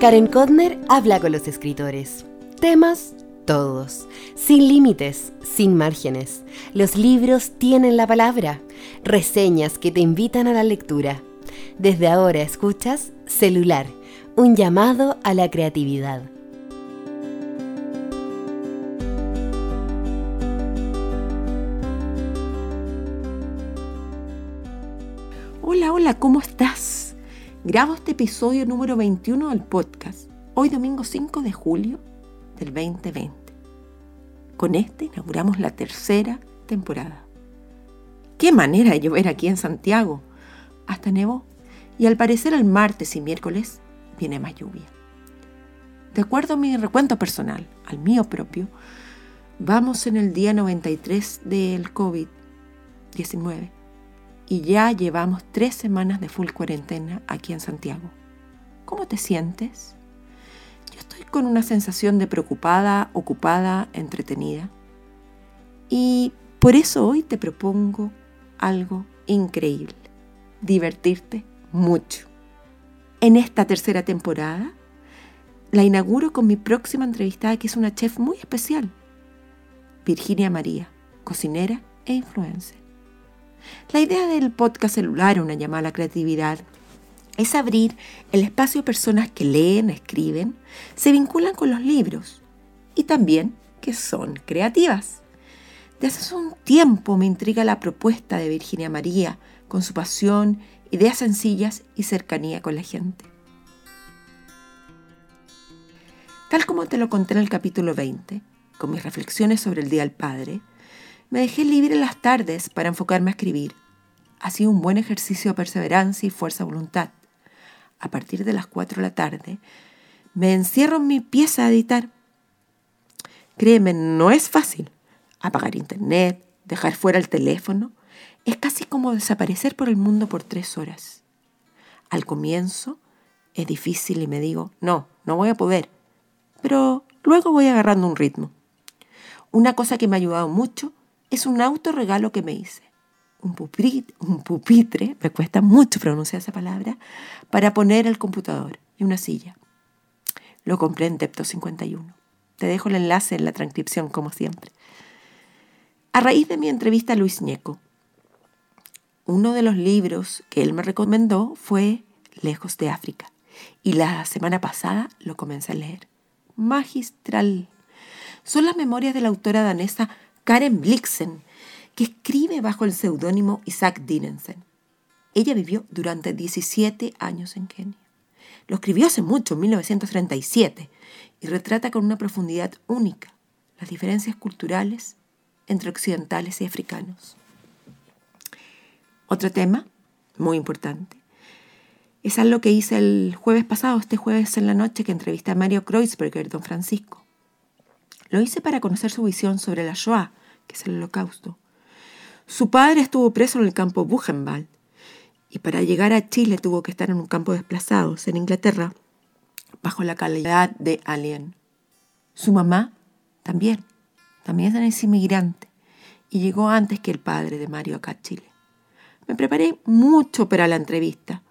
Karen Kodner habla con los escritores. Temas todos, sin límites, sin márgenes. Los libros tienen la palabra, reseñas que te invitan a la lectura. Desde ahora escuchas Celular, un llamado a la creatividad. Hola, hola, ¿cómo estás? Grabo este episodio número 21 del podcast, hoy domingo 5 de julio del 2020. Con este inauguramos la tercera temporada. Qué manera de llover aquí en Santiago. Hasta nevó. Y al parecer el martes y miércoles viene más lluvia. De acuerdo a mi recuento personal, al mío propio, vamos en el día 93 del COVID-19 y ya llevamos tres semanas de full cuarentena aquí en Santiago. ¿Cómo te sientes? Yo estoy con una sensación de preocupada, ocupada, entretenida. Y por eso hoy te propongo algo increíble, divertirte mucho. En esta tercera temporada la inauguro con mi próxima entrevistada que es una chef muy especial, Virginia María, cocinera e influencer. La idea del podcast celular, una llamada a la creatividad, es abrir el espacio a personas que leen, escriben, se vinculan con los libros y también que son creativas. Desde hace un tiempo me intriga la propuesta de Virginia María, con su pasión, ideas sencillas y cercanía con la gente. Tal como te lo conté en el capítulo 20, con mis reflexiones sobre el Día del Padre, me dejé libre las tardes para enfocarme a escribir. Ha sido un buen ejercicio de perseverancia y fuerza de voluntad. A partir de las 4 de la tarde, me encierro en mi pieza a editar. Créeme, no es fácil. Apagar internet, dejar fuera el teléfono, es casi como desaparecer por el mundo por tres horas. Al comienzo es difícil y me digo, no, no voy a poder. Pero luego voy agarrando un ritmo. Una cosa que me ha ayudado mucho es un autorregalo que me hice. Un pupitre, me cuesta mucho pronunciar esa palabra, para poner el computador y una silla. Lo compré en Depto 51. Te dejo el enlace en la transcripción, como siempre. A raíz de mi entrevista a Luis Ñeco, uno de los libros que él me recomendó fue Lejos de África. Y la semana pasada lo comencé a leer. Magistral. Son las memorias de la autora danesa Karen Blixen, que escribe bajo el seudónimo Isaac Dinensen. Ella vivió durante 17 años en Kenia. Lo escribió hace mucho, en 1937, y retrata con una profundidad única las diferencias culturales entre occidentales y africanos. Otro tema muy importante es algo que hice el jueves pasado, este jueves en la noche, que entrevisté a Mario Kreuzberger, don Francisco. Lo hice para conocer su visión sobre la Shoah, que es el holocausto. Su padre estuvo preso en el campo Buchenwald y para llegar a Chile tuvo que estar en un campo de desplazados en Inglaterra bajo la calidad de alien. Su mamá también, también es inmigrante y llegó antes que el padre de Mario acá a Chile. Me preparé mucho para la entrevista,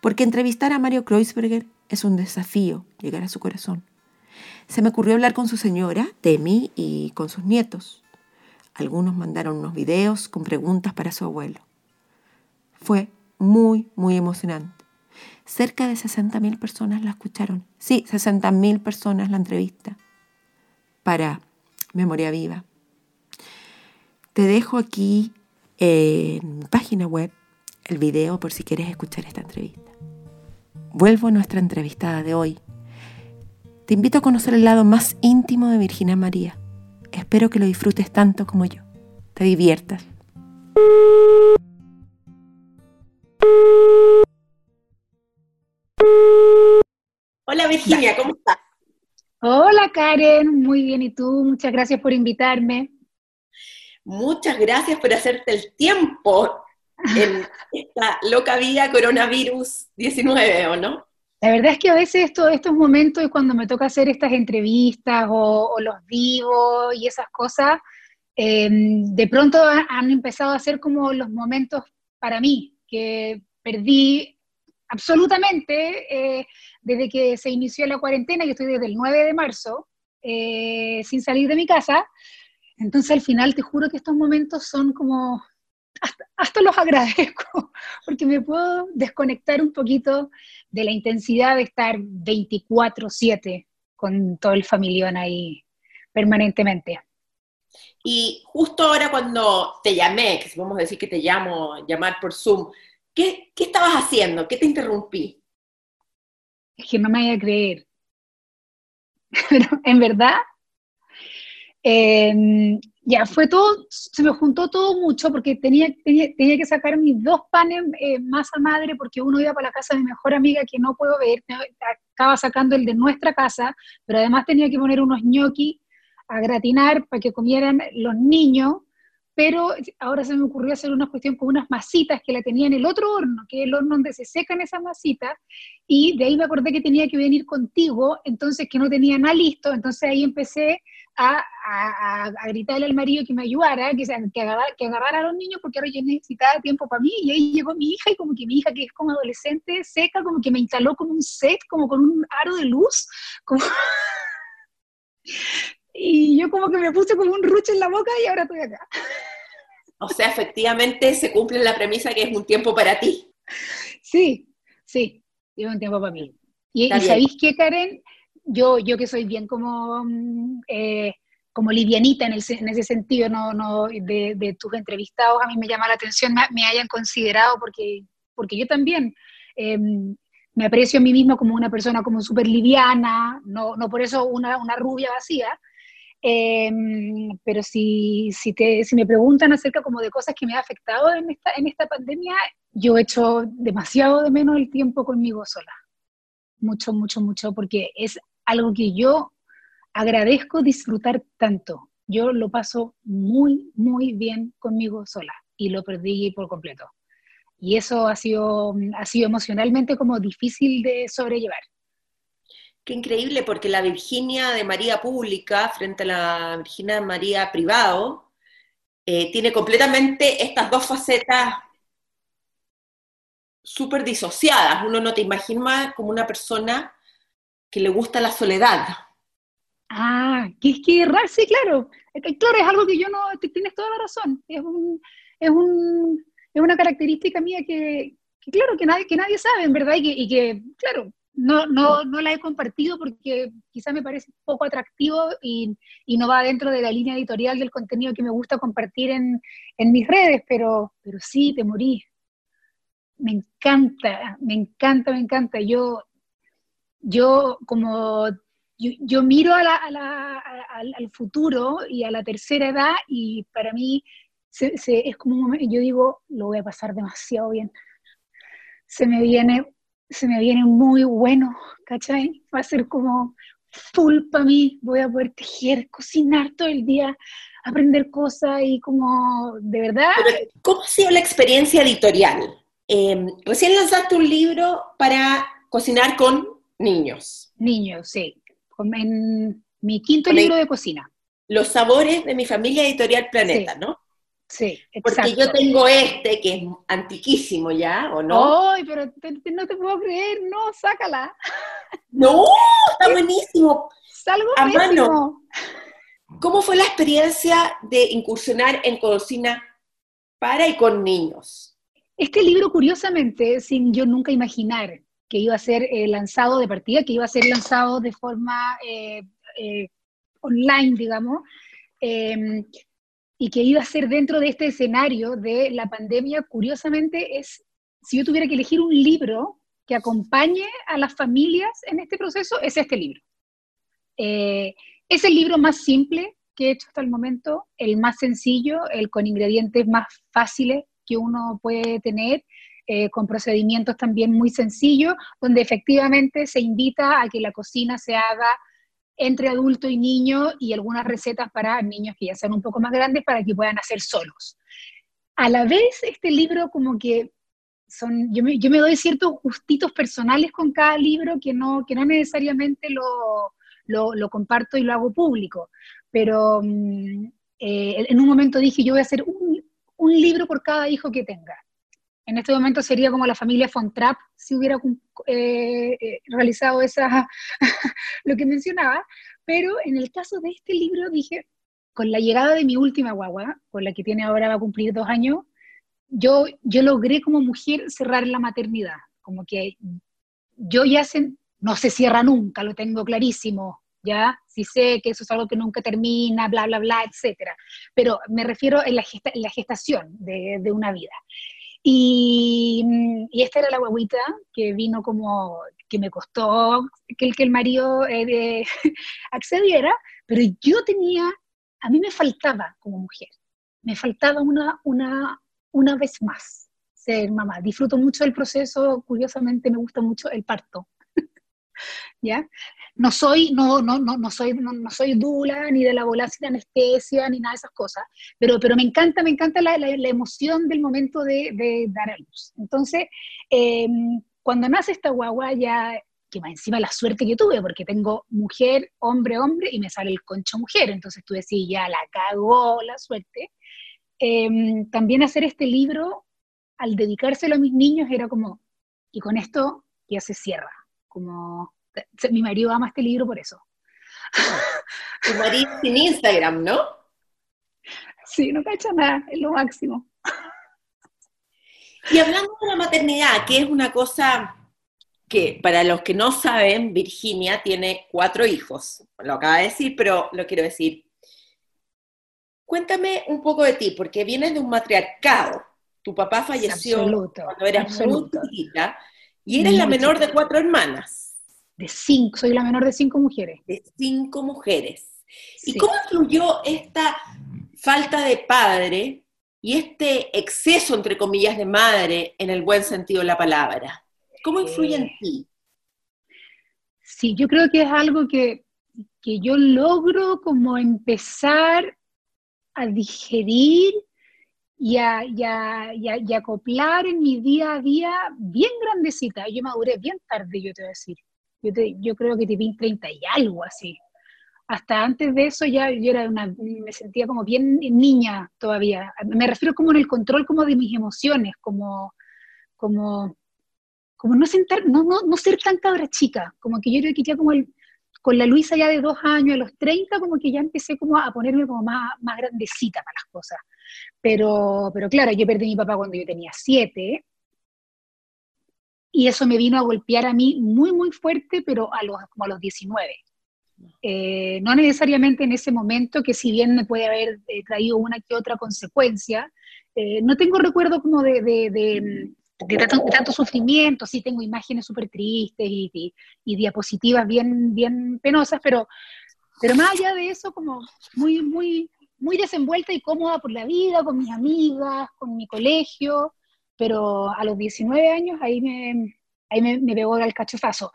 porque entrevistar a Mario Kreuzberger es un desafío, llegar a su corazón. Se me ocurrió hablar con su señora, Temi, y con sus nietos. Algunos mandaron unos videos con preguntas para su abuelo. Fue muy, muy emocionante. Cerca de 60.000 personas la escucharon. Sí, 60.000 personas la entrevista para Memoria Viva. Te dejo aquí en mi página web el video por si quieres escuchar esta entrevista. Vuelvo a nuestra entrevistada de hoy. Te invito a conocer el lado más íntimo de Virginia María Espero que lo disfrutes tanto como yo. Te diviertas. Hola Virginia, ¿cómo estás? Hola Karen, muy bien. ¿Y tú? Muchas gracias por invitarme. Muchas gracias por hacerte el tiempo en esta loca vida coronavirus 19, ¿o no? La verdad es que a veces esto, estos momentos cuando me toca hacer estas entrevistas o, los vivos y esas cosas, em, de pronto han empezado a ser como los momentos para mí, que perdí absolutamente eh, desde que se inició la cuarentena, yo estoy desde el 9 de marzo eh, sin salir de mi casa, entonces al final te juro que estos momentos son como, hasta, los agradezco, porque me puedo desconectar un poquito de la intensidad de estar 24/7 con todo el familión ahí permanentemente. Y justo ahora cuando te llamé, que si podemos decir que te llamo, llamar por Zoom, ¿qué, qué estabas haciendo? ¿Qué te interrumpí? Es que no me vaya a creer. Pero en verdad, em, ya fue todo, se me juntó todo mucho porque tenía, tenía, tenía que sacar mis dos panes eh, masa madre porque uno iba para la casa de mi mejor amiga que no puedo ver, acaba sacando el de nuestra casa, pero además tenía que poner unos ñoquis a gratinar para que comieran los niños, pero ahora se me ocurrió hacer una cuestión con unas masitas que la tenía en el otro horno, que es el horno donde se secan esas masitas, y de ahí me acordé que tenía que venir contigo, entonces que no tenía nada listo, entonces ahí empecé a, gritarle al marido que me ayudara, que, que, agarrara, que agarrara a los niños, porque ahora yo necesitaba tiempo para mí, y ahí llegó mi hija, y como que mi hija, que es como adolescente, seca, como que me instaló con un set, como con un aro de luz, como... y yo como que me puse como un ruche en la boca y ahora estoy acá. O sea, efectivamente se cumple la premisa que es un tiempo para ti. Sí, sí, es un tiempo para mí. Y, ¿sabéis qué, Karen? Yo, yo que soy bien como, mm, eh, como livianita en, el, en, ese sentido, no, no, de, de, tus entrevistados, a mí me llama la atención me, me hayan considerado, porque, porque yo también em, me aprecio a mí misma como una persona como súper liviana, no, no por eso una, una rubia vacía, Em, pero si, si, me preguntan acerca como de cosas que me ha afectado en esta, en esta pandemia, yo he hecho demasiado de menos el tiempo conmigo sola. Mucho, mucho, mucho, porque es algo que yo agradezco disfrutar tanto. Yo lo paso muy, muy bien conmigo sola y lo perdí por completo. Y eso ha sido, ha sido emocionalmente como difícil de sobrellevar. Qué increíble, porque la Virginia de María pública frente a la Virginia de María privado eh, tiene completamente estas dos facetas súper disociadas. Uno no te imagina como una persona que le gusta la soledad. Ah, que es que sí, claro. Claro, es algo que yo no, tienes toda la razón. Es, un, es, un, es una característica mía que, claro, que nadie, que nadie sabe, en verdad, que, y que claro, no, no, no la he compartido porque quizá me parece poco atractivo y, no va dentro de la línea editorial del contenido que me gusta compartir en, mis redes, pero, pero sí, te morí. Me encanta, me encanta, me encanta. Yo, yo como yo, miro a al, futuro y a la tercera edad y para mí es como yo digo, lo voy a pasar demasiado bien. Se me viene se me viene muy bueno, ¿cachai? Va a ser como full para mí, voy a poder tejer, cocinar todo el día, aprender cosas y como, de verdad... ¿Cómo ha sido la experiencia editorial? Em, recién lanzaste un libro para cocinar con niños. Niños, sí, en mi quinto libro de cocina. Los sabores de mi familia editorial Planeta, ¿no? Sí, exacto. Porque yo tengo este que es antiquísimo ya, ¿o no? ¡Ay, pero no te puedo creer! No, sácala. ¡No! Está buenísimo. Salgo a mano. ¿Cómo fue la experiencia de incursionar en cocina para y con niños? Este libro, curiosamente, sin yo nunca imaginar que iba a ser eh, lanzado de partida, que iba a ser lanzado de forma eh, eh, online, digamos, y que iba a ser dentro de este escenario de la pandemia, curiosamente es, si yo tuviera que elegir un libro que acompañe a las familias en este proceso, es este libro. Eh, es el libro más simple que he hecho hasta el momento, el más sencillo, el con ingredientes más fáciles que uno puede tener, eh, con procedimientos también muy sencillos, donde efectivamente se invita a que la cocina se haga entre adulto y niño y algunas recetas para niños que ya sean un poco más grandes para que puedan hacer solos. A la vez, este libro como que son, yo me, yo me doy ciertos gustitos personales con cada libro que no, que no necesariamente lo, lo, comparto y lo hago público, pero mm, eh, en un momento dije, yo voy a hacer un, un libro por cada hijo que tenga. En este momento sería como la familia Fontrap si hubiera eh, eh, realizado esa, lo que mencionaba, pero en el caso de este libro dije, con la llegada de mi última guagua, con la que tiene ahora va a cumplir dos años, yo, yo logré como mujer cerrar la maternidad, como que yo ya se, no se cierra nunca, lo tengo clarísimo, ¿ya? Si sé que eso es algo que nunca termina, bla, bla, bla, etcétera. Pero me refiero en la, la gestación de, de, una vida. Y, y, esta era la guaguita que vino como, que me costó que el, que el marido eh, accediera, pero yo tenía, a mí me faltaba como mujer, me faltaba una, una, una vez más ser mamá. Disfruto mucho del proceso, curiosamente me gusta mucho el parto. ¿Ya? No soy, no, no, no, no soy, no, no, soy dula, ni de la bola sin anestesia, ni nada de esas cosas, pero, pero me encanta, me encanta la, la, emoción del momento de, de, dar a luz. Entonces, eh, cuando nace esta guagua, ya, que más encima la suerte que tuve, porque tengo mujer, hombre, hombre, y me sale el concho mujer, entonces tú decís, ya la cagó la suerte. Eh, también hacer este libro, al dedicárselo a mis niños, era como, y con esto ya se cierra, como mi marido ama este libro por eso. Tu marido sin Instagram, ¿no? Sí, no cacha nada, es lo máximo. Y hablando de la maternidad, que es una cosa que para los que no saben, Virginia tiene cuatro hijos. Lo acaba de decir, pero lo quiero decir. Cuéntame un poco de ti, porque vienes de un matriarcado. Tu papá falleció cuando eras muy chiquita y eres la menor de cuatro hermanas de cinco, soy la menor de cinco mujeres. De cinco mujeres. ¿Y cómo influyó esta falta de padre y este exceso, entre comillas, de madre en el buen sentido de la palabra? ¿Cómo influye en ti? Sí, yo creo que es algo que, que yo logro como empezar a digerir y a, y, a, y, a, acoplar en mi día a día bien grandecita. Yo maduré bien tarde, yo te voy a decir. Yo, creo que te vi 30 y algo así. Hasta antes de eso ya yo era una, me sentía como bien niña todavía. Me refiero como en el control como de mis emociones, como, como, como no, sentar, no, no, no ser tan cabra chica, como que yo creo que ya como el, con la Luisa ya de dos años, a los 30, como que ya empecé como a ponerme como más, más grandecita para las cosas. Pero, pero claro, yo perdí a mi papá cuando yo tenía siete, y eso me vino a golpear a mí muy, muy fuerte, pero a los, como a los 19. Eh, no necesariamente en ese momento, que si bien me puede haber eh, traído una que otra consecuencia, eh, no tengo recuerdo como de, tanto, sufrimiento, sí tengo imágenes súper tristes y, y, diapositivas bien, bien penosas, pero, pero más allá de eso, como muy, muy, muy desenvuelta y cómoda por la vida, con mis amigas, con mi colegio, pero a los 19 años ahí me, ahí me, me pegó el cachofazo.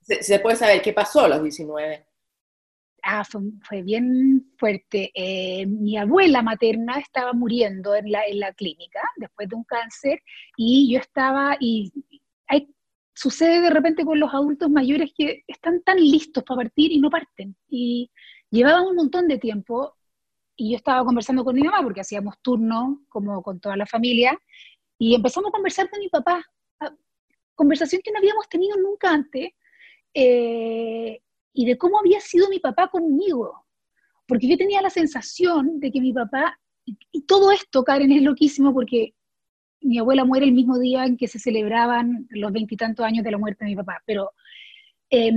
¿Se, ¿Se, puede saber qué pasó a los 19? Ah, fue, fue bien fuerte. Eh, mi abuela materna estaba muriendo en la, en la clínica después de un cáncer y yo estaba, y hay, sucede de repente con los adultos mayores que están tan listos para partir y no parten. Y llevaban un montón de tiempo y yo estaba conversando con mi mamá porque hacíamos turno como con toda la familia y empezamos a conversar con mi papá, ah, conversación que no habíamos tenido nunca antes, eh, y de cómo había sido mi papá conmigo. Porque yo tenía la sensación de que mi papá, y, todo esto, Karen, es loquísimo porque mi abuela muere el mismo día en que se celebraban los veintitantos años de la muerte de mi papá, pero eh,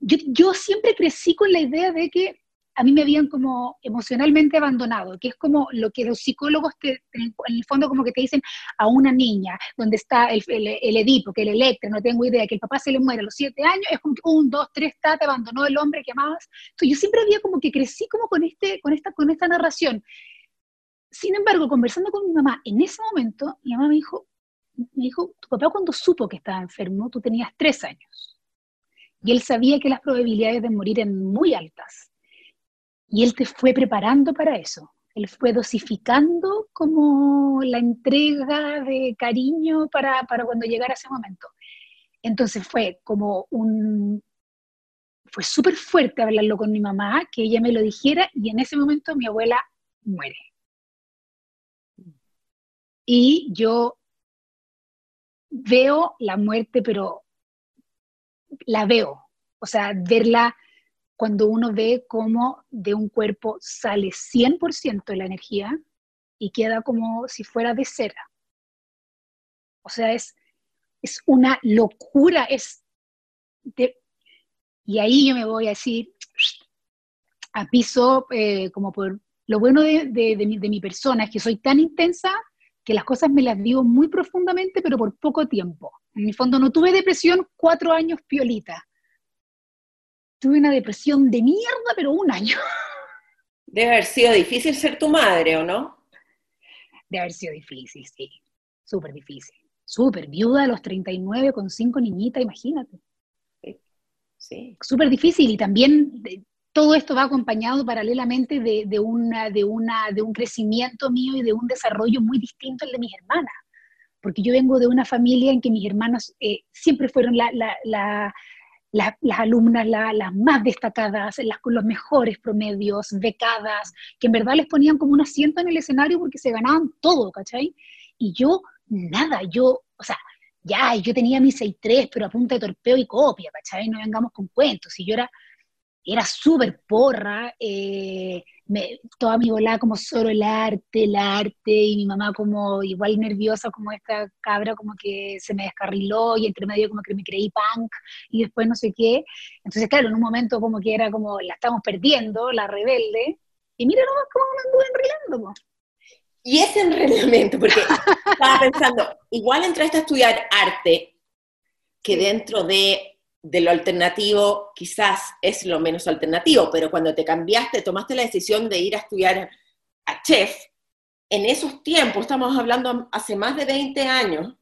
yo, yo siempre crecí con la idea de que a mí me habían como emocionalmente abandonado, que es como lo que los psicólogos te, en el fondo como que te dicen a una niña, donde está el, el, Edipo, que el Electra, no tengo idea, que el papá se le muere a los siete años, es como que un, dos, tres, ta, te abandonó el hombre que amabas. Entonces yo siempre había como que crecí como con, este, con, esta, con esta narración. Sin embargo, conversando con mi mamá, en ese momento, mi mamá me dijo, me dijo, tu papá cuando supo que estaba enfermo, tú tenías tres años. Y él sabía que las probabilidades de morir eran muy altas y él te fue preparando para eso. Él fue dosificando como la entrega de cariño para, para cuando llegara ese momento. Entonces fue como un... Fue súper fuerte hablarlo con mi mamá, que ella me lo dijera, y en ese momento mi abuela muere. Y yo veo la muerte, pero la veo. O sea, verla cuando uno ve cómo de un cuerpo sale 100% la energía y queda como si fuera de cera. O sea, es, es una locura, es y ahí yo me voy a decir, a piso, eh, como por lo bueno de, mi, de mi persona, es que soy tan intensa que las cosas me las vivo muy profundamente, pero por poco tiempo. En mi fondo no tuve depresión cuatro años piolita. Tuve una depresión de mierda, pero un año. Debe haber sido difícil ser tu madre, ¿o no? Debe haber sido difícil, sí. Súper difícil. Súper. Viuda a los 39 con cinco niñitas, imagínate. Sí. Súper difícil y también todo esto va acompañado paralelamente de, una, de, una, de un crecimiento mío y de un desarrollo muy distinto al de mis hermanas. Porque yo vengo de una familia en que mis hermanas eh, siempre fueron la, las alumnas las más destacadas, las con los mejores promedios, becadas, que en verdad les ponían como un asiento en el escenario porque se ganaban todo, ¿cachai? Y yo, nada, yo, o sea, ya, yo tenía mi 6-3, pero a punta de torpeo y copia, ¿cachai? No vengamos con cuentos. Y yo era, era súper porra, eh, toda mi volada como solo el arte, el arte, y mi mamá como igual nerviosa como esta cabra, como que se me descarriló, y entre medio como que me creí punk, y después no sé qué. Entonces, claro, en un momento como que era como, la estamos perdiendo, la rebelde, y mira nomás cómo me anduve enrilando, y ese enredamiento, porque estaba pensando, igual entraste a estudiar arte, que dentro de, de, lo alternativo quizás es lo menos alternativo, pero cuando te cambiaste, tomaste la decisión de ir a estudiar a chef, en esos tiempos, estamos hablando hace más de 20 años.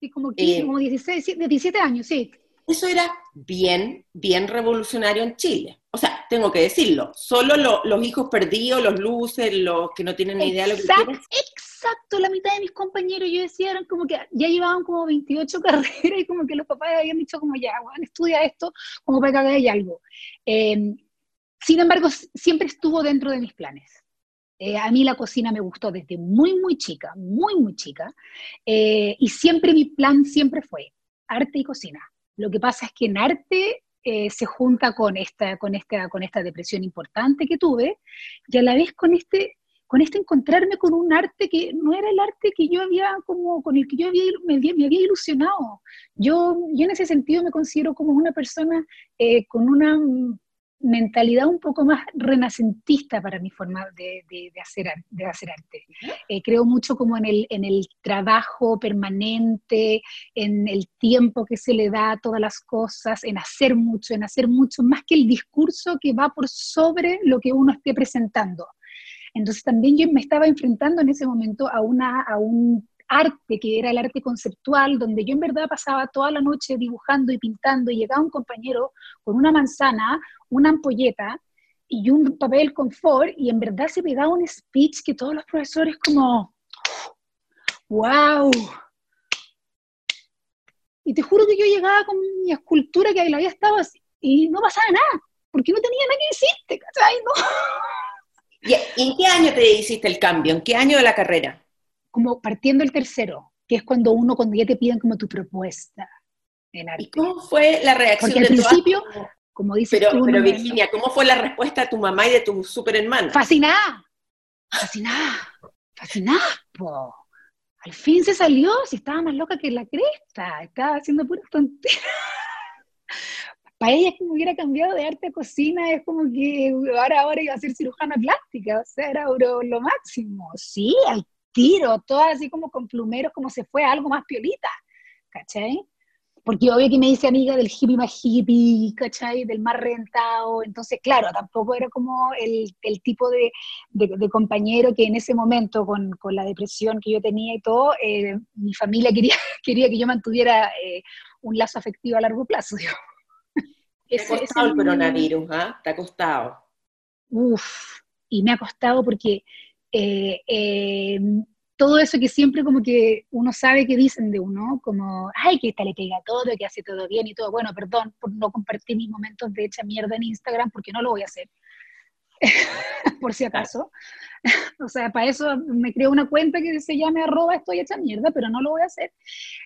Sí, como, 15, eh, como 16, 17 años, sí. Eso era bien, bien revolucionario en Chile o sea, tengo que decirlo, solo los hijos perdidos, los luces, los que no tienen ni idea de lo que quieren. Exacto, la mitad de mis compañeros, yo decía, eran como que ya llevaban como 28 carreras y como que los papás habían dicho como ya, bueno, estudia esto como para que hagáis algo. Em, sin embargo, siempre estuvo dentro de mis planes. Eh, a mí la cocina me gustó desde muy, muy chica, muy, muy chica. Eh, y siempre mi plan siempre fue arte y cocina. Lo que pasa es que en arte eh, se junta con esta, con, esta, con esta depresión importante que tuve y a la vez con este, con este encontrarme con un arte que no era el arte que yo había, como, con el que yo había, me, me había ilusionado. Yo, yo en ese sentido me considero como una persona eh, con una mentalidad un poco más renacentista para mi forma de, hacer, de hacer arte. Eh, creo mucho como en el, en el trabajo permanente, en el tiempo que se le da a todas las cosas, en hacer mucho, en hacer mucho, más que el discurso que va por sobre lo que uno esté presentando. Entonces también yo me estaba enfrentando en ese momento a, una, a un arte, que era el arte conceptual, donde yo en verdad pasaba toda la noche dibujando y pintando y llegaba un compañero con una manzana, una ampolleta y un papel confort y en verdad se pegaba un speech que todos los profesores como, wow. Y te juro que yo llegaba con mi escultura que ahí la había estado así, y no pasaba nada, porque no tenía nada que decirte, ¿cachai? ¿Y en qué año te hiciste el cambio? ¿En qué año de la carrera? Como partiendo el tercero, que es cuando uno, cuando ya te piden como tu propuesta en arte. ¿Y cómo fue la reacción Porque al principio, como dices pero, Pero Virginia, ¿cómo fue la respuesta de tu mamá y de tu super hermana? Fascinada, fascinada, fascinada, Al fin se salió, si estaba más loca que la cresta, estaba haciendo pura tontería. Para ella es como hubiera cambiado de arte a cocina, es como que ahora, ahora iba a ser cirujana plástica, o sea, era lo, máximo. Sí, al tiro, todas así como con plumeros, como se fue a algo más piolita, ¿cachai? Porque obvio que me dice amiga del hippie más hippie, ¿cachai? Del más rentado, entonces claro, tampoco era como el, el tipo de, de, compañero que en ese momento, con, con, la depresión que yo tenía y todo, eh, mi familia quería, quería que yo mantuviera eh, un lazo afectivo a largo plazo, digo. Te ha costado el coronavirus, ¿ah? Te ha costado. Uf, y me ha costado porque eh, eh, todo eso que siempre como que uno sabe que dicen de uno, como, ay, que esta le pega todo, que hace todo bien y todo. Bueno, perdón por no compartir mis momentos de hecha mierda en Instagram, porque no lo voy a hacer. por si acaso. o sea, para eso me creo una cuenta que se llame arroba estoy hecha mierda, pero no lo voy a hacer,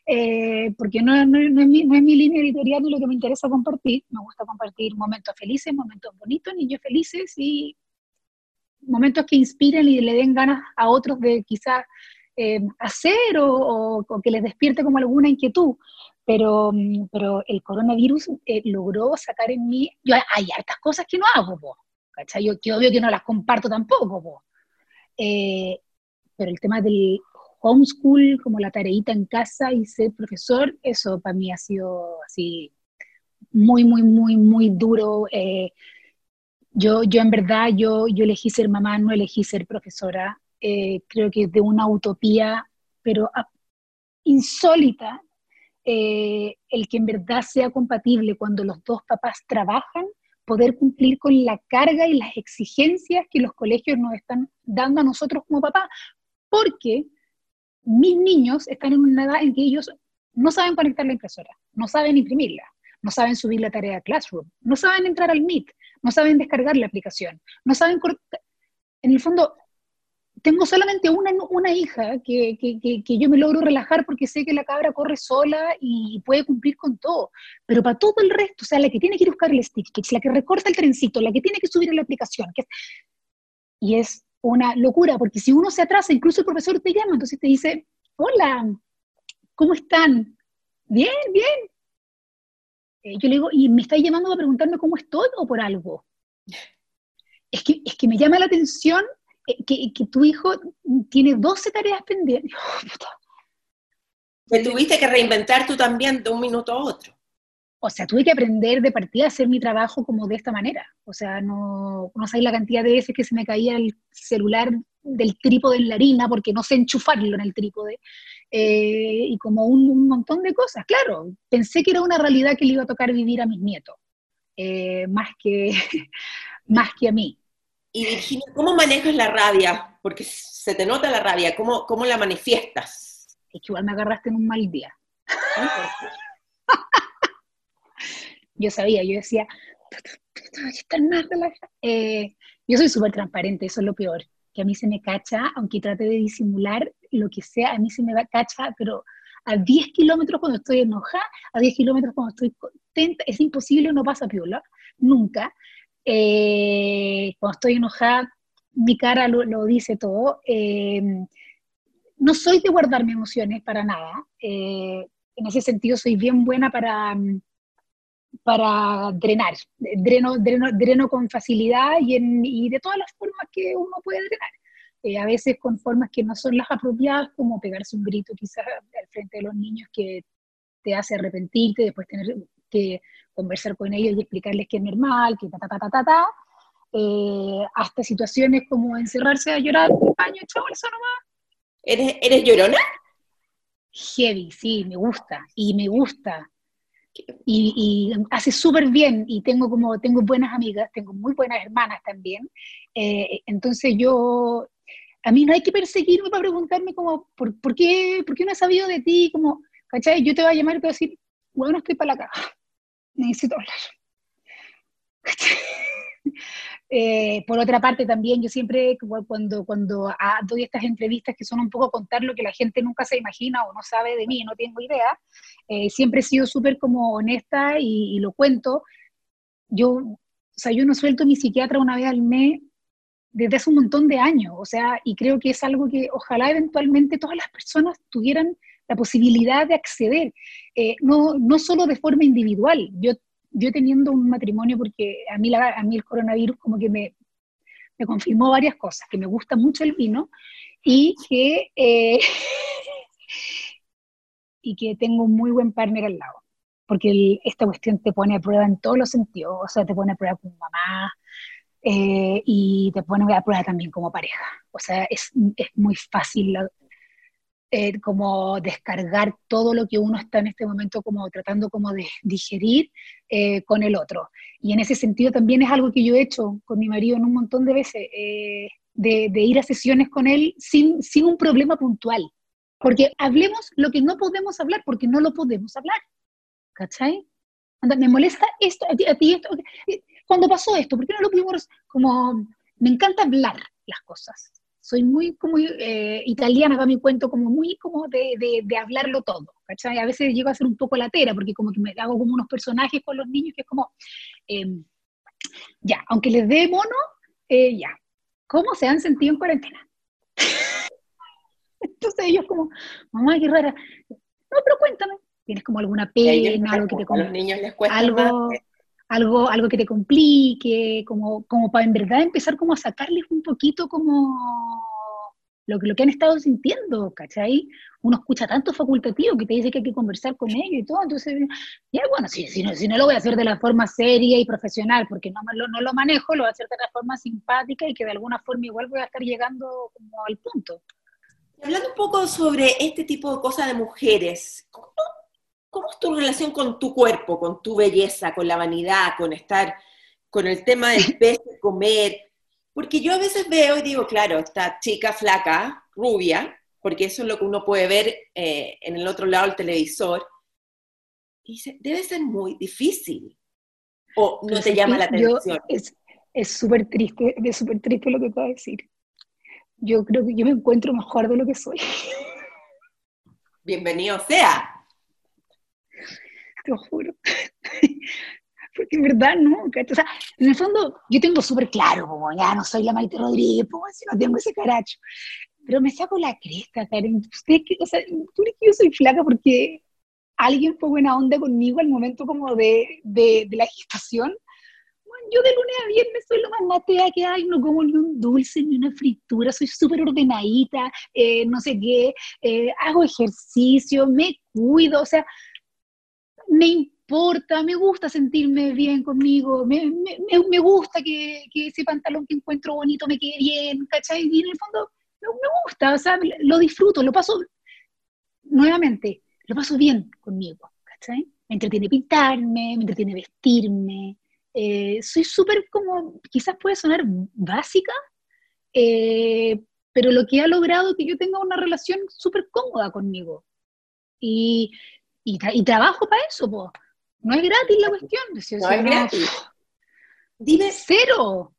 eh, porque no, no, es mi, no, es mi, línea editorial ni lo que me interesa compartir. Me gusta compartir momentos felices, momentos bonitos, niños felices y momentos que inspiren y le den ganas a otros de quizás eh, hacer o, que les despierte como alguna inquietud. Pero, pero el coronavirus eh, logró sacar en mí, yo, hay hartas cosas que no hago, po, ¿cachai? Yo que obvio que no las comparto tampoco, po. Eh, pero el tema del homeschool, como la tareita en casa y ser profesor, eso para mí ha sido así muy, muy, muy, muy duro. Yo, yo en verdad, yo, yo elegí ser mamá, no elegí ser profesora. Eh, creo que es de una utopía, pero insólita, el que en verdad sea compatible cuando los dos papás trabajan poder cumplir con la carga y las exigencias que los colegios nos están dando a nosotros como papás, porque mis niños están en una edad en que ellos no saben conectar la impresora, no saben imprimirla, no saben subir la tarea a Classroom, no saben entrar al Meet, no saben descargar la aplicación, no saben... En el fondo, tengo solamente una, una hija que, que, que, yo me logro relajar porque sé que la cabra corre sola y puede cumplir con todo. Pero para todo el resto, o sea, la que tiene que ir a buscar el stick, la que recorta el trencito, la que tiene que subir a la aplicación. Que y es una locura, porque si uno se atrasa, incluso el profesor te llama, entonces te dice, hola, ¿cómo están? Bien, bien. Eh, yo le digo, ¿y me estáis llamando a preguntarme cómo estoy o por algo? Es que, es que me llama la atención eh, que, tu hijo tiene 12 tareas pendientes. Te tuviste que reinventar tú también de un minuto a otro. O sea, tuve que aprender de partida a hacer mi trabajo como de esta manera. O sea, no, no sabéis la cantidad de veces que se me caía el celular del trípode en la harina porque no sé enchufarlo en el trípode. Eh, y como un, montón de cosas. Claro, pensé que era una realidad que le iba a tocar vivir a mis nietos, eh, más, que, más que a mí. Y Virginia, ¿cómo manejas la rabia? Porque se te nota la rabia, ¿cómo, cómo la manifiestas? Es que igual me agarraste en un mal día. yo sabía, yo decía, eh, yo soy súper transparente, eso es lo peor, que a mí se me cacha, aunque trate de disimular lo que sea, a mí se me va cacha, pero a 10 kilómetros cuando estoy enojada, a 10 kilómetros cuando estoy contenta, es imposible, no pasa piola, nunca. Eh, cuando estoy enojada, mi cara lo, dice todo. Eh, no soy de guardarme emociones para nada. Eh, en ese sentido, soy bien buena para, para drenar. Dreno, dreno, con facilidad y, de todas las formas que uno puede drenar. A veces con formas que no son las apropiadas, como pegarse un grito quizás al frente de los niños que te hace arrepentirte, después tener que conversar con ellos y explicarles que es normal, que ta, ta, ta, ta, ta, ta eh, hasta situaciones como encerrarse a llorar en el baño, chao, eso nomás. ¿Eres, ¿Eres llorona? Heavy, sí, me gusta, y me gusta. Y, y hace súper bien, y tengo como, tengo buenas amigas, tengo muy buenas hermanas también. Eh, entonces yo, a mí no hay que perseguirme para preguntarme como, ¿por, ¿por, qué, ¿por qué no he sabido de ti? Como, ¿cachai? Yo te voy a llamar y te voy a decir, bueno, estoy para la caja necesito hablar. Eh, por otra parte, también yo siempre, cuando, cuando ah, doy estas entrevistas que son un poco contar lo que la gente nunca se imagina o no sabe de mí, no tengo idea, eh, siempre he sido súper como honesta y, lo cuento. Yo, o sea, yo no suelto mi psiquiatra una vez al mes desde hace un montón de años, o sea, y creo que es algo que ojalá eventualmente todas las personas tuvieran la posibilidad de acceder, eh, no, no solo de forma individual. Yo, yo teniendo un matrimonio, porque a mí, la, a mí el coronavirus como que me, me confirmó varias cosas, que me gusta mucho el vino y que, eh, y que tengo un muy buen partner al lado, porque esta cuestión te pone a prueba en todos los sentidos, o sea, te pone a prueba como mamá, eh, y te pone a prueba también como pareja. O sea, es, es muy fácil eh, como descargar todo lo que uno está en este momento como tratando como de digerir eh, con el otro. Y en ese sentido también es algo que yo he hecho con mi marido en un montón de veces, eh, de, ir a sesiones con él sin, sin un problema puntual. Porque hablemos lo que no podemos hablar, porque no lo podemos hablar. ¿Cachai? me molesta esto, a ti, esto. Cuando pasó esto, ¿por qué no lo pudimos como me encanta hablar las cosas. Soy muy como eh, italiana, para mi cuento, como muy como de, de, hablarlo todo, ¿cachai? A veces llego a ser un poco latera, porque como que me hago como unos personajes con los niños que es como, em, ya, aunque les dé mono, eh, ya, ¿cómo se han sentido en cuarentena? Entonces ellos como, mamá, qué rara. No, pero cuéntame, ¿tienes como alguna pena, algo que te a los niños les cuesta algo, algo, algo que te complique, como, como para en verdad empezar como a sacarles un poquito como lo, lo que han estado sintiendo, ¿cachai? Uno escucha tanto facultativo que te dice que hay que conversar con ellos y todo, entonces, ya bueno, si, si, no, si no lo voy a hacer de la forma seria y profesional, porque no, lo, no lo manejo, lo voy a hacer de la forma simpática y que de alguna forma igual voy a estar llegando como al punto. Hablando un poco sobre este tipo de cosas de mujeres, ¿cómo, ¿Cómo es tu relación con tu cuerpo, con tu belleza, con la vanidad, con estar, con el tema del peso, comer? Porque yo a veces veo y digo, claro, esta chica flaca, rubia, porque eso es lo que uno puede ver eh, en el otro lado del televisor, y dice, debe ser muy difícil. O no te llama la atención. es súper triste, es súper triste lo que puedo decir. Yo creo que yo me encuentro mejor de lo que soy. Bienvenido sea te lo juro. Porque en verdad no, O sea, en el fondo yo tengo súper claro, como ya no soy la Maite Rodríguez, pues si no tengo ese caracho. Pero me saco la cresta, Karen. Usted, o sea, tú que yo soy flaca porque alguien fue buena onda conmigo al momento como de, de, la gestación. Bueno, yo de lunes a viernes soy lo más matea que hay, no como ni un dulce ni una fritura, soy súper ordenadita, eh, no sé qué, eh, hago ejercicio, me cuido, o sea, me importa, me gusta sentirme bien conmigo, me, me, me gusta que, que, ese pantalón que encuentro bonito me quede bien, ¿cachai? Y en el fondo me, gusta, o sea, lo disfruto, lo paso, nuevamente, lo paso bien conmigo, ¿cachai? Me entretiene pintarme, me entretiene vestirme, eh, soy súper como, quizás puede sonar básica, eh, pero lo que ha logrado que yo tenga una relación súper cómoda conmigo. Y y, trabajo para eso, po. No es gratis la cuestión. no es gratis. Dime. Cero.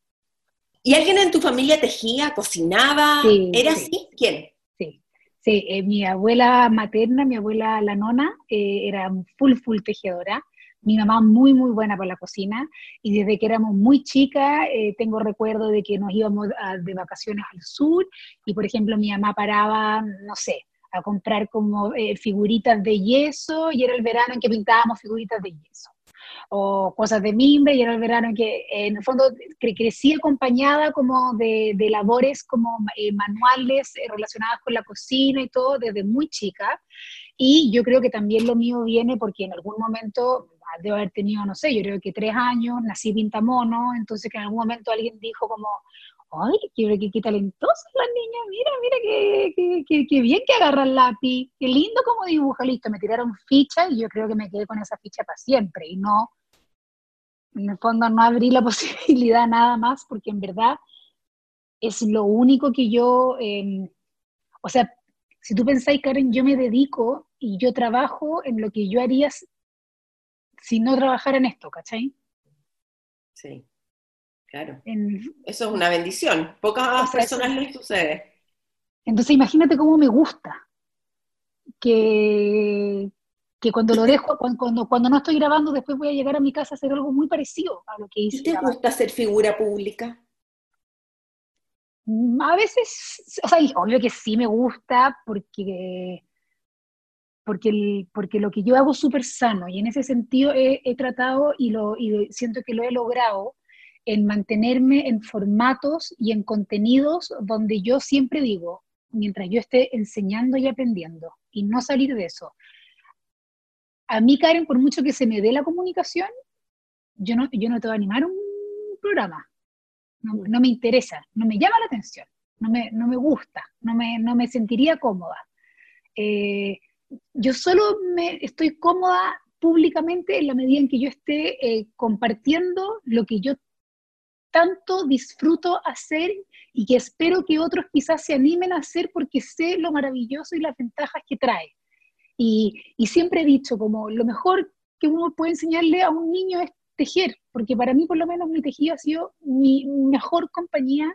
¿Y alguien en tu familia tejía, cocinaba? ¿Era así? ¿Quién? Sí, sí. Eh, mi abuela materna, mi abuela la nona, eh, era full, full tejedora. Mi mamá muy, muy buena para la cocina. Y desde que éramos muy chicas, eh, tengo recuerdo de que nos íbamos de vacaciones al sur. Y, por ejemplo, mi mamá paraba, no sé, a comprar como eh, figuritas de yeso y era el verano en que pintábamos figuritas de yeso. O cosas de mimbre y era el verano en que en el fondo crecí acompañada como de, de labores como eh, manuales eh, relacionadas con la cocina y todo desde muy chica. Y yo creo que también lo mío viene porque en algún momento debo haber tenido, no sé, yo creo que tres años, nací pintamono, entonces que en algún momento alguien dijo como, ¡ay, qué, qué, talentosa la niña! Mira, mira, qué, qué, bien que agarra el lápiz, qué lindo como dibuja, listo, me tiraron ficha y yo creo que me quedé con esa ficha para siempre y no, en el fondo no abrí la posibilidad nada más porque en verdad es lo único que yo, em, o sea, si tú pensáis, Karen, yo me dedico y yo trabajo en lo que yo haría si no trabajara en esto, ¿cachai? Sí. Claro. Eso es una bendición. Pocas personas les sucede. Entonces imagínate cómo me gusta que, que cuando lo dejo, cuando, cuando, no estoy grabando, después voy a llegar a mi casa a hacer algo muy parecido a lo que hice. ¿Te gusta ser figura pública? Mm, a veces, o sea, obvio que sí me gusta porque, porque, porque lo que yo hago es súper sano y en ese sentido he, he tratado y, lo, y siento que lo he logrado en mantenerme en formatos y en contenidos donde yo siempre digo, mientras yo esté enseñando y aprendiendo, y no salir de eso. A mí, Karen, por mucho que se me dé la comunicación, yo no, yo no te voy a animar un programa. No, me interesa, no me llama la atención, no me, no me gusta, no me, no me sentiría cómoda. Eh, yo solo me estoy cómoda públicamente en la medida en que yo esté eh, compartiendo lo que yo tanto disfruto hacer y que espero que otros quizás se animen a hacer porque sé lo maravilloso y las ventajas que trae. Y, siempre he dicho, como lo mejor que uno puede enseñarle a un niño es tejer, porque para mí por lo menos mi tejido ha sido mi mejor compañía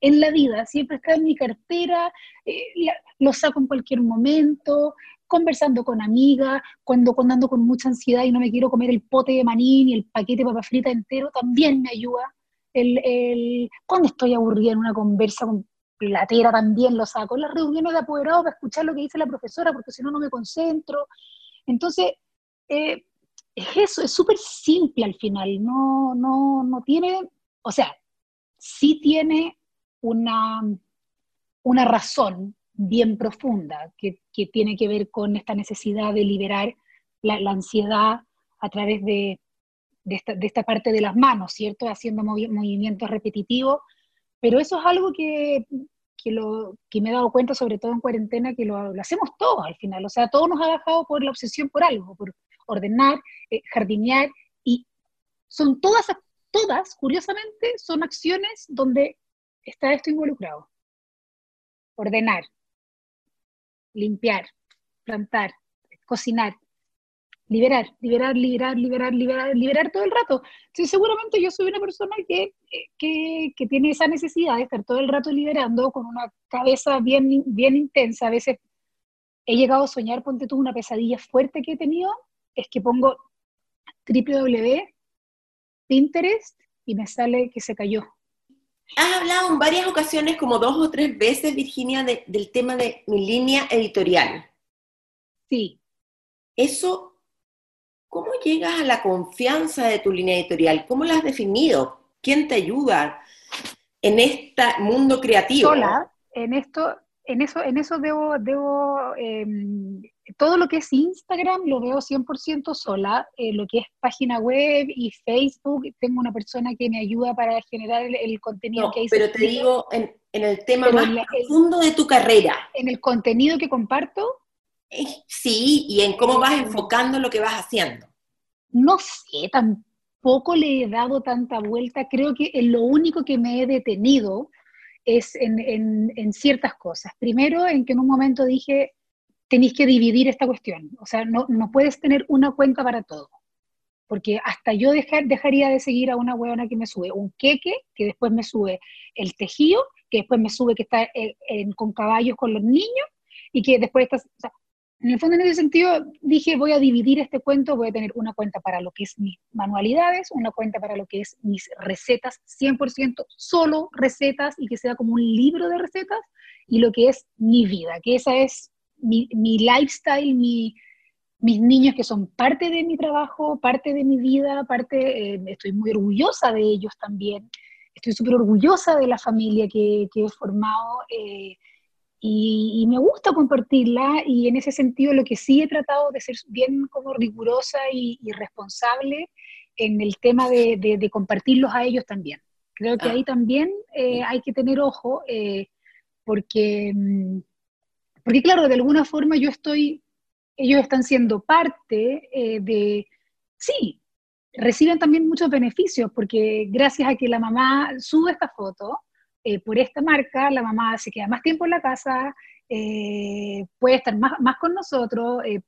en la vida, siempre está en mi cartera, eh, lo saco en cualquier momento, conversando con amigas, cuando, cuando ando con mucha ansiedad y no me quiero comer el pote de maní ni el paquete de papa frita entero, también me ayuda. El, el, cuando estoy aburrida en una conversa con platera también lo saco. Las reuniones de apoderados para escuchar lo que dice la profesora, porque si no, no me concentro. Entonces, eh, es eso, es súper simple al final, no, no, no tiene, o sea, sí tiene una, una razón bien profunda que, que, tiene que ver con esta necesidad de liberar la ansiedad a través de, de, esta, de, esta, parte de las manos, ¿cierto? Haciendo movimientos repetitivos, pero eso es algo que, que, lo, que me he dado cuenta, sobre todo en cuarentena, que lo, lo, hacemos todos al final, o sea, todos nos ha bajado por la obsesión por algo, por ordenar, eh, jardinear, y son todas, todas, curiosamente, son acciones donde está esto involucrado. Ordenar, limpiar, plantar, cocinar, liberar, liberar, liberar, liberar, liberar, liberar todo el rato. Entonces, seguramente yo soy una persona que, que, que, tiene esa necesidad de estar todo el rato liberando con una cabeza bien, bien intensa. A veces he llegado a soñar, ponte tú, una pesadilla fuerte que he tenido, es que pongo www, Pinterest, y me sale que se cayó. Has hablado en varias ocasiones, como dos o tres veces, Virginia, de, del tema de mi línea editorial. Sí. Eso, ¿cómo llegas a la confianza de tu línea editorial? ¿Cómo la has definido? ¿Quién te ayuda en este mundo creativo? Sola, en esto, en eso, en eso debo, debo eh, todo lo que es Instagram lo veo 100% sola, eh, lo que es página web y Facebook, tengo una persona que me ayuda para generar el, el contenido no, que hay. Pero te digo, en, en, el tema pero más la, profundo de tu carrera. En el contenido que comparto. Eh, sí, y en cómo vas enfocando lo que vas haciendo. No sé, tampoco le he dado tanta vuelta, creo que lo único que me he detenido es en, ciertas cosas. Primero, en que en un momento dije, tenéis que dividir esta cuestión. O sea, no, no, puedes tener una cuenta para todo. Porque hasta yo dejar, dejaría de seguir a una huevona que me sube un queque, que después me sube el tejido, que después me sube que está en, con caballos con los niños, y que después está... O sea, en el fondo, en ese sentido, dije, voy a dividir este cuento, voy a tener una cuenta para lo que es mis manualidades, una cuenta para lo que es mis recetas, 100% solo recetas, y que sea como un libro de recetas, y lo que es mi vida, que esa es mi, mi lifestyle, mi, mis niños que son parte de mi trabajo, parte de mi vida, parte, eh, estoy muy orgullosa de ellos también, estoy súper orgullosa de la familia que, que he formado eh, y, y, me gusta compartirla y en ese sentido lo que sí he tratado de ser bien como rigurosa y, y responsable en el tema de, de, de, compartirlos a ellos también. Creo que ahí también eh, hay que tener ojo eh, porque... Mmm, porque claro, de alguna forma yo estoy, ellos están siendo parte eh, de, sí, reciben también muchos beneficios, porque gracias a que la mamá sube esta foto, eh, por esta marca, la mamá se queda más tiempo en la casa, eh, puede estar más, más con nosotros, eh,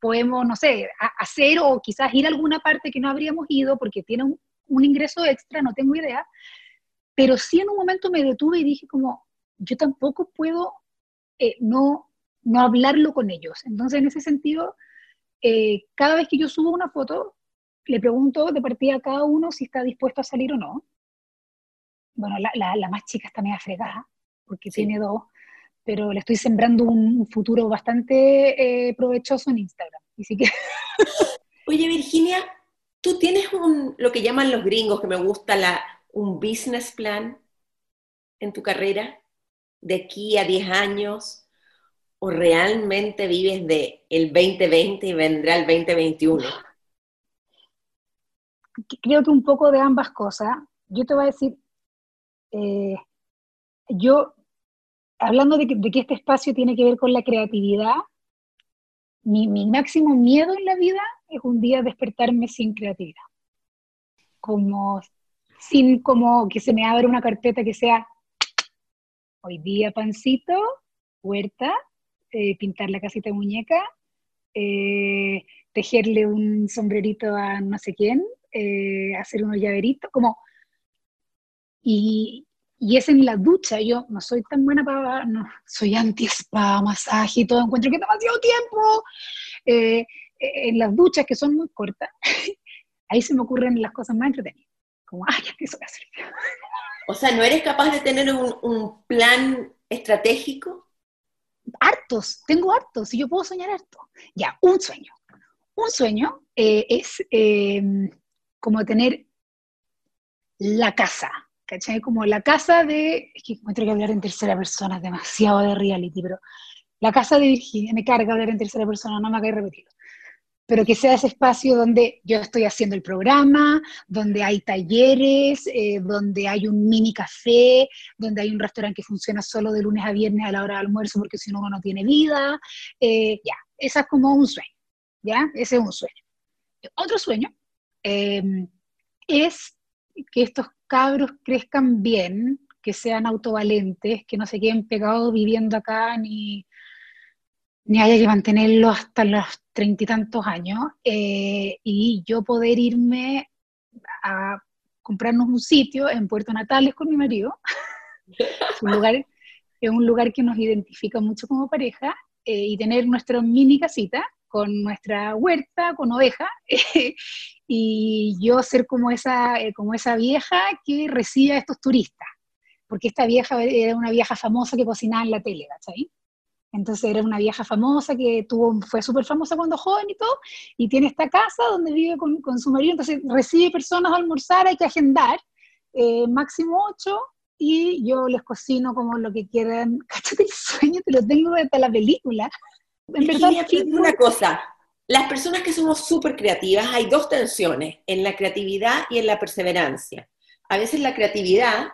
podemos, no sé, hacer o quizás ir a alguna parte que no habríamos ido porque tiene un, un ingreso extra, no tengo idea, pero sí en un momento me detuve y dije como, yo tampoco puedo eh, no, no hablarlo con ellos. Entonces, en ese sentido, eh, cada vez que yo subo una foto, le pregunto de partida a cada uno si está dispuesto a salir o no. Bueno, la, la, la más chica está media fregada, porque sí. tiene dos, pero le estoy sembrando un futuro bastante eh, provechoso en Instagram. Así que... Oye, Virginia, tú tienes un, lo que llaman los gringos, que me gusta, la, un business plan en tu carrera de aquí a 10 años o realmente vives de el 2020 y vendrá el 2021? Creo que un poco de ambas cosas. Yo te voy a decir, eh, yo, hablando de que, este espacio tiene que ver con la creatividad, mi, máximo miedo en la vida es un día despertarme sin creatividad. Como, sin como que se me abra una carpeta que sea Hoy día pancito, huerta, eh, pintar la casita de muñeca, eh, tejerle un sombrerito a no sé quién, hacer unos llaveritos, como, y, y es en la ducha, yo no soy tan buena para, no, soy anti-spa, masaje y todo, encuentro que es demasiado tiempo. Eh, en las duchas que son muy cortas, ahí se me ocurren las cosas más entretenidas. Como, ay, ya eso hacer. O sea, ¿no eres capaz de tener un, un, plan estratégico? Hartos, tengo hartos, y yo puedo soñar harto. Ya, un sueño. Un sueño eh, es eh, como tener la casa, ¿cachai? Como la casa de, es que encuentro que hablar en tercera persona es demasiado de reality, pero la casa de Virginia, me carga hablar en tercera persona, no me haga repetirlo. Pero que sea ese espacio donde yo estoy haciendo el programa, donde hay talleres, eh, donde hay un mini café, donde hay un restaurante que funciona solo de lunes a viernes a la hora de almuerzo porque si no uno no tiene vida. Eh, ya, esa es como un sueño, ¿ya? Ese es un sueño. Otro sueño eh, es que estos cabros crezcan bien, que sean autovalentes, que no se queden pegados viviendo acá, ni, ni haya que mantenerlo hasta los treinta y tantos años, eh, y yo poder irme a comprarnos un sitio en Puerto Natales con mi marido, es, un lugar, es un lugar que nos identifica mucho como pareja, eh, y tener nuestra mini casita con nuestra huerta, con ovejas, y yo ser como esa, eh, como esa vieja que recibe a estos turistas, porque esta vieja era una vieja famosa que cocinaba en la tele, ¿cachai? Entonces era una vieja famosa que tuvo, fue súper famosa cuando joven y todo, y tiene esta casa donde vive con, con su marido, entonces recibe personas a almorzar, hay que agendar, eh, máximo ocho, y yo les cocino como lo que quieran. Cáchate el sueño, te lo tengo desde la película. En verdad, una cosa, las personas que somos súper creativas, hay dos tensiones, en la creatividad y en la perseverancia. A veces la creatividad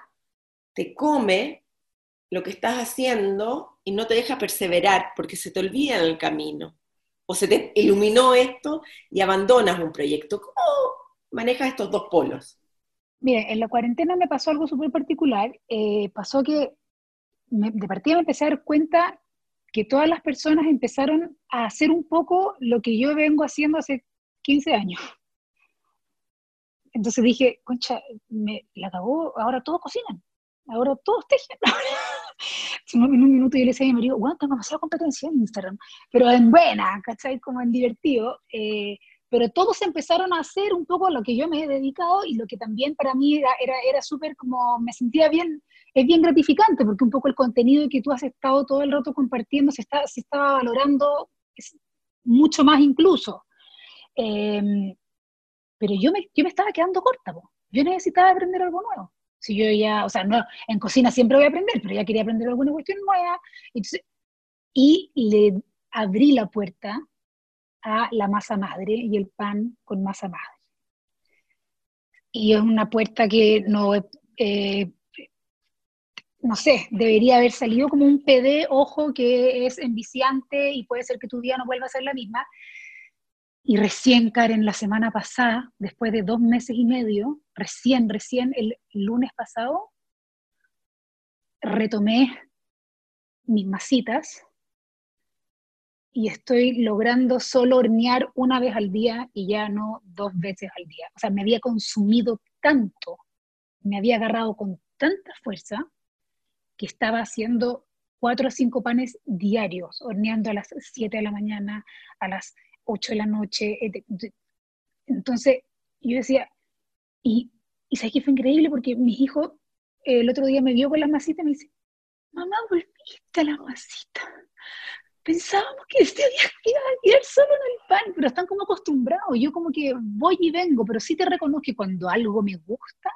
te come lo que estás haciendo y no te deja perseverar porque se te olvida en el camino. O se te iluminó esto y abandonas un proyecto. ¿Cómo manejas estos dos polos? Mire, en la cuarentena me pasó algo súper particular. Eh, pasó que de partida me empecé a dar cuenta que todas las personas empezaron a hacer un poco lo que yo vengo haciendo hace 15 años. Entonces dije, concha, me la acabó, ahora todos cocinan, ahora todos tejen. en un minuto yo le decía a mi marido, bueno, tengo demasiada competencia en Instagram, pero en buena, ¿cachai? Como en divertido. Eh, pero todos empezaron a hacer un poco lo que yo me he dedicado y lo que también para mí era, era, era súper como, me sentía bien, es bien gratificante porque un poco el contenido que tú has estado todo el rato compartiendo se, está, se estaba valorando mucho más incluso. Em, pero yo me, yo me estaba quedando corta, yo necesitaba aprender algo nuevo. Si yo ya, o sea, no, en cocina siempre voy a aprender, pero ya quería aprender alguna cuestión nueva. y le abrí la puerta a la masa madre y el pan con masa madre. Y es una puerta que no, eh, no sé, debería haber salido como un PD, ojo, que es enviciante y puede ser que tu día no vuelva a ser la misma. Y recién, Karen, la semana pasada, después de dos meses y medio, recién, recién, el lunes pasado, retomé mis masitas y estoy logrando solo hornear una vez al día y ya no dos veces al día. O sea, me había consumido tanto, me había agarrado con tanta fuerza que estaba haciendo cuatro o cinco panes diarios, horneando a las siete de la mañana, a las ocho de la noche. Eh, entonces, yo decía, y, y sabes que fue increíble porque mi hijo el otro día me vio con las masitas y me dice, mamá, volviste a la masita pensábamos que este día iba a quedar solo en el pan, pero están como acostumbrados. Yo como que voy y vengo, pero sí te reconozco que cuando algo me gusta,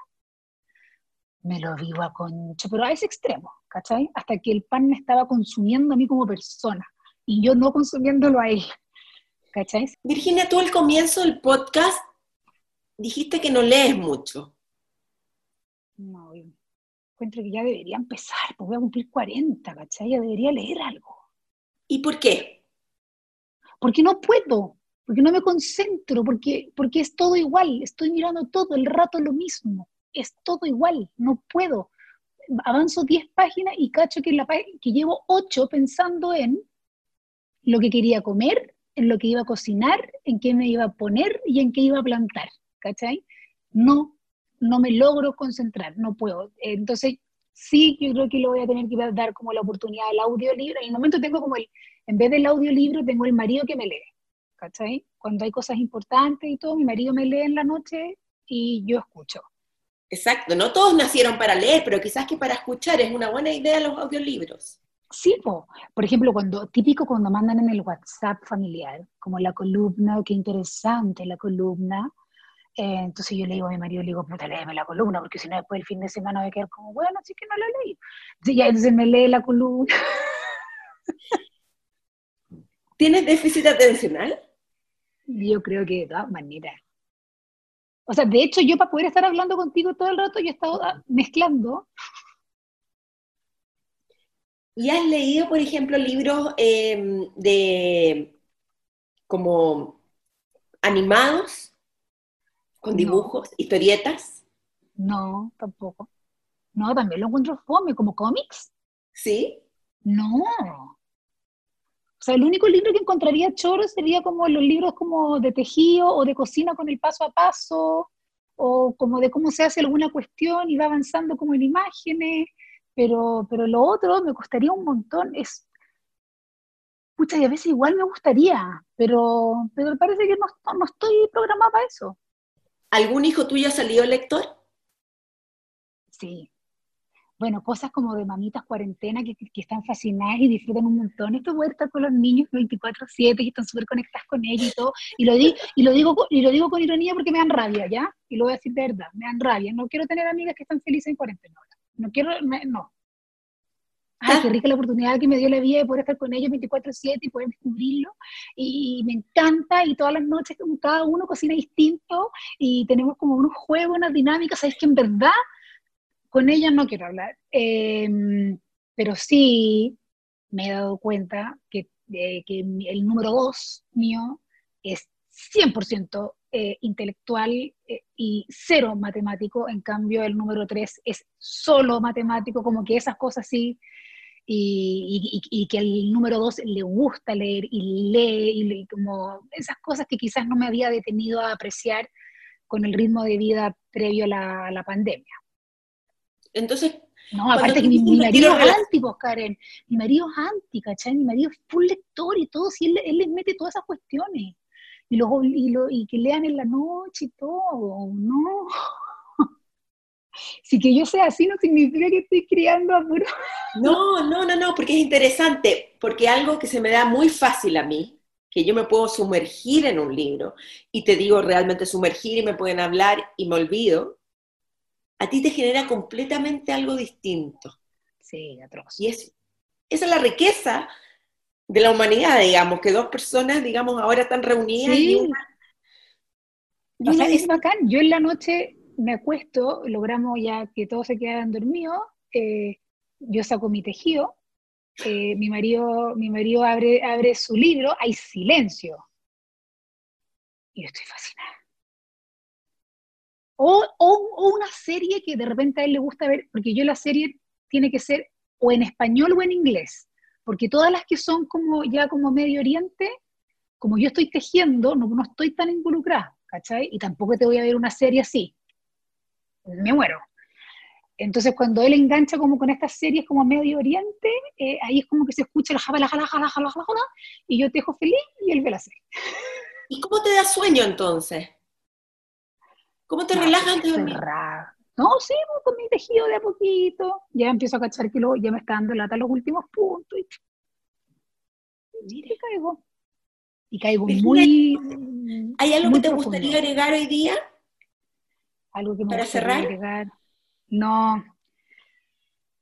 me lo vivo a concho, pero a ese extremo, ¿cachai? Hasta que el pan me estaba consumiendo a mí como persona y yo no consumiéndolo a él, ¿cachai? Virginia, tú al comienzo del podcast dijiste que no lees mucho. No, encuentro que ya debería empezar, pues voy a cumplir 40, ¿cachai? Ya debería leer algo. ¿Y por qué? Porque no puedo, porque no me concentro, porque, porque es todo igual, estoy mirando todo el rato lo mismo, es todo igual, no puedo. Avanzo 10 páginas y cacho que, la, que llevo 8 pensando en lo que quería comer, en lo que iba a cocinar, en qué me iba a poner y en qué iba a plantar, ¿cachai? no, no me logro concentrar, no puedo. Entonces, sí, yo creo que lo voy a tener que dar como la oportunidad del audiolibro. En el momento tengo como el, en vez del audiolibro, tengo el marido que me lee, ¿cachai? Cuando hay cosas importantes y todo, mi marido me lee en la noche y yo escucho. Exacto, no todos nacieron para leer, pero quizás que para escuchar es una buena idea los audiolibros. Sí, por ejemplo, cuando típico cuando mandan en el WhatsApp familiar, como la columna, qué interesante la columna, eh, entonces yo le digo a mi marido, le digo, puta, léeme la columna, porque si no después el fin de semana voy a quedar como, bueno, así que no la leí. Entonces, ya, entonces me lee la columna. ¿Tienes déficit atencional? Yo creo que de todas maneras. O sea, de hecho, yo para poder estar hablando contigo todo el rato, yo he estado ah, mezclando. ¿Y has leído, por ejemplo, libros em, de como animados? ¿Con dibujos, historietas? No, tampoco. No, también lo encuentro fome, como cómics. ¿Sí? No. O sea, el único libro que encontraría choro sería como los libros como de tejido o de cocina con el paso a paso, o como de cómo se hace alguna cuestión y va avanzando como en imágenes, pero, pero lo otro me costaría un montón. Es, pucha, y a veces igual me gustaría, pero, pero parece que no, no estoy programada para eso. ¿Algún hijo tuyo ha salido lector? Sí. Bueno, cosas como de mamitas cuarentena que, están fascinadas y disfrutan un montón. Esto voy a estar con los niños 24-7 y están súper conectadas con ellos y todo. Y lo, di, y, lo digo, y lo digo con ironía porque me dan rabia, ¿ya? Y lo voy a decir de verdad, me dan rabia. No quiero tener amigas que están felices en cuarentena. No quiero, no. Ay, qué rica la oportunidad que me dio la vida de poder estar con ellos 24/7 y poder descubrirlo. Y, me encanta, y todas las noches cada uno cocina distinto y tenemos como unos juegos, unas dinámicas, sabes que en verdad con ellas no quiero hablar. Em, pero sí me he dado cuenta que, que el número dos mío es 100% eh, intelectual eh, y cero matemático, en cambio el número tres es solo matemático, como que esas cosas sí y, que al número dos le gusta leer y lee, y, como esas cosas que quizás no me había detenido a apreciar con el ritmo de vida previo a la, pandemia. Entonces, no, aparte que mi, marido es anti, pues, Karen. Mi marido es anti, ¿cachai? Mi marido es full lector y todo, si él, él les mete todas esas cuestiones. Y, luego, y, lo, y que lean en la noche y todo, ¿no? Si que yo sea así no significa que estoy criando a puro. No, no, no, no, porque es interesante, porque algo que se me da muy fácil a mí, que yo me puedo sumergir en un libro, y te digo realmente sumergir y me pueden hablar y me olvido, a ti te genera completamente algo distinto. Sí, atroz. Y es, esa es la riqueza de la humanidad, digamos, que dos personas, digamos, ahora están reunidas y una... es bacán. Yo en la noche me acuesto, logramos ya que todos se quedaran dormidos, eh, yo saco mi tejido, eh, mi marido, mi marido abre, abre su libro, hay silencio. Y yo estoy fascinada. O, o, una serie que de repente a él le gusta ver, porque yo la serie tiene que ser o en español o en inglés, porque todas las que son como ya como Medio Oriente, como yo estoy tejiendo, no, no estoy tan involucrada, ¿cachai? Y tampoco te voy a ver una serie así me muero. Entonces, cuando él engancha como con estas series como Medio Oriente, eh, ahí es como que se escucha la jala, la jala, jala, jala, jala, y yo te dejo feliz y él ve la serie. ¿Y cómo te da sueño entonces? ¿Cómo te relajas antes de dormir? No, sí, con mi tejido de a poquito. Ya empiezo a cachar que ya me está dando lata los últimos puntos. Y, y caigo. Y caigo muy. ¿Hay algo que te gustaría agregar hoy día? algo que me ¿Para cerrar? Agregar. No,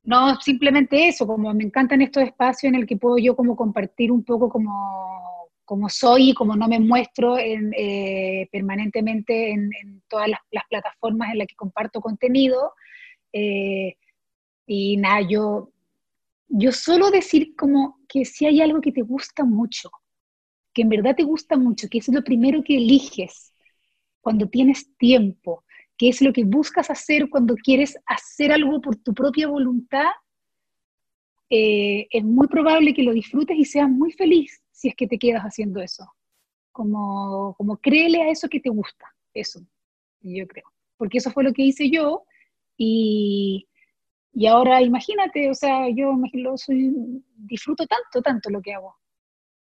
no, simplemente eso, como me encantan estos espacios en el que puedo yo como compartir un poco como, como soy y como no me muestro eh, permanentemente en, todas las, plataformas en las que comparto contenido. Eh, y nada, yo, yo solo decir como que si hay algo que te gusta mucho, que en verdad te gusta mucho, que es lo primero que eliges cuando tienes tiempo, qué es lo que buscas hacer cuando quieres hacer algo por tu propia voluntad, eh, es muy probable que lo disfrutes y seas muy feliz si es que te quedas haciendo eso. Como, como créele a eso que te gusta, eso, yo creo. porque eso fue lo que hice yo y, y ahora imagínate, o sea, yo lo soy, disfruto tanto, tanto lo que hago.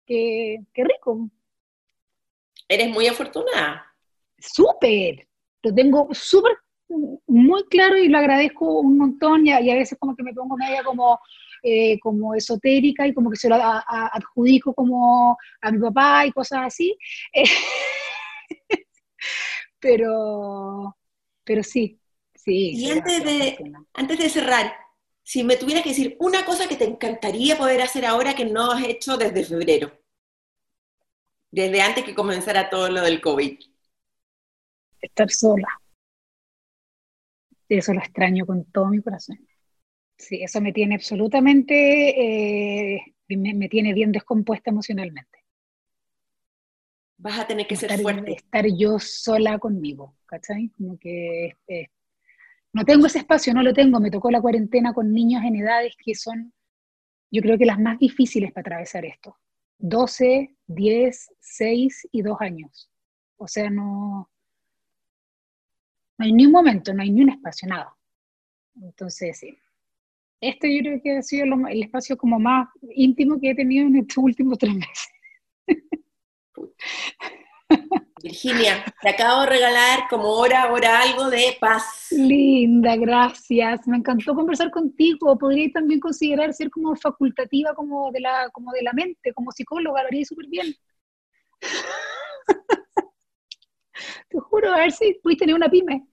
Qué, qué rico. Eres muy afortunada. Súper. Lo tengo súper, muy claro y lo agradezco un montón y a, veces como que me pongo media como, eh, como esotérica y como que se lo adjudico como a mi papá y cosas así. pero, pero sí, y antes de, antes de cerrar, si me tuvieras que decir una cosa que te encantaría poder hacer ahora que no has hecho desde febrero, desde antes que comenzara todo lo del COVID. Estar sola. Eso lo extraño con todo mi corazón. Sí, eso me tiene absolutamente, eh, me, tiene bien descompuesta emocionalmente. Vas a tener que ser fuerte. Estar yo sola conmigo, ¿cachai? Como que no tengo ese espacio, no lo tengo. Me tocó la cuarentena con niños en edades que son, yo creo que las más difíciles para atravesar esto. 12, 10, 6 y 2 años. O sea, no, no hay ni un momento, no hay ni un espacio, nada. Entonces, sí. Este yo creo que ha sido el espacio como más íntimo que he tenido en estos últimos tres meses. Virginia, te acabo de regalar como hora, hora algo de paz. Linda, gracias. Me encantó conversar contigo. Podría también considerar ser como facultativa como de la, como de la mente, como psicóloga, lo haría súper bien. Te juro, a ver si pudiste tener una pyme.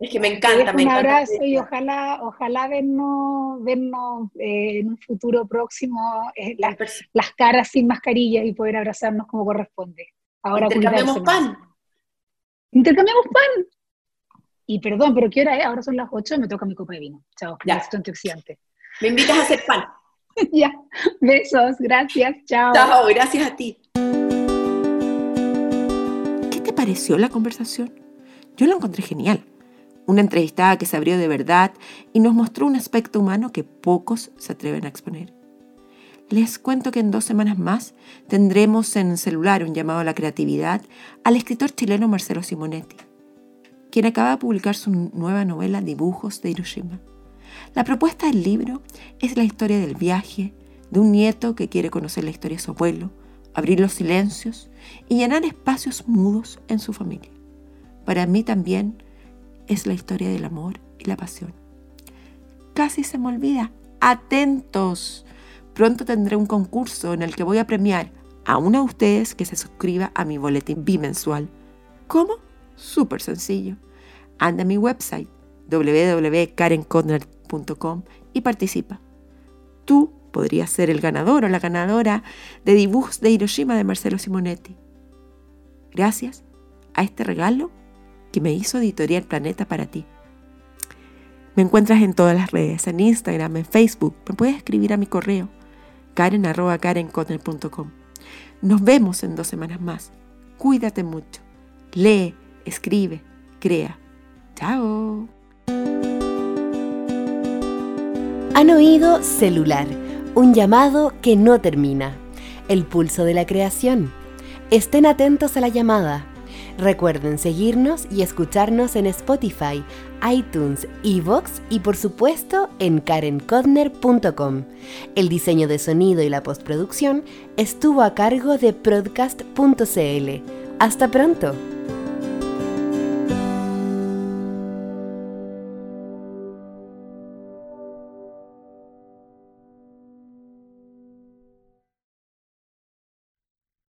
Es que me encanta, me un abrazo y ojalá, ojalá vernos, vernos eh, en un futuro próximo eh, las, caras sin mascarilla y poder abrazarnos como corresponde. Ahora Intercambiamos pan. Intercambiamos pan. Y perdón, pero ¿qué hora es? Ahora son las 8 y me toca mi copa de vino. Chao, ya. antioxidante. Me invitas a hacer pan. ya, besos, gracias, chao. Chao, gracias a ti. ¿Qué te pareció la conversación? Yo la encontré genial una entrevistada que se abrió de verdad y nos mostró un aspecto humano que pocos se atreven a exponer. Les cuento que en dos semanas más tendremos en celular un llamado a la creatividad al escritor chileno Marcelo Simonetti, quien acaba de publicar su nueva novela Dibujos de Hiroshima. La propuesta del libro es la historia del viaje de un nieto que quiere conocer la historia de su abuelo, abrir los silencios y llenar espacios mudos en su familia. Para mí también es la historia del amor y la pasión. Casi se me olvida. Atentos. Pronto tendré un concurso en el que voy a premiar a una de ustedes que se suscriba a mi boletín bimensual. ¿Cómo? Súper sencillo. Anda a mi website www.karenconner.com y participa. Tú podrías ser el ganador o la ganadora de dibujos de Hiroshima de Marcelo Simonetti. Gracias a este regalo que me hizo Editorial Planeta para ti. Me encuentras en todas las redes, en Instagram, en Facebook. Me puedes escribir a mi correo, karen.karenconner.com. Nos vemos en dos semanas más. Cuídate mucho. Lee, escribe, crea. Chao. Han oído celular, un llamado que no termina. El pulso de la creación. Estén atentos a la llamada Recuerden seguirnos y escucharnos en Spotify, iTunes, Evox y por supuesto en karenkodner.com. El diseño de sonido y la postproducción estuvo a cargo de Broadcast.cl. Hasta pronto.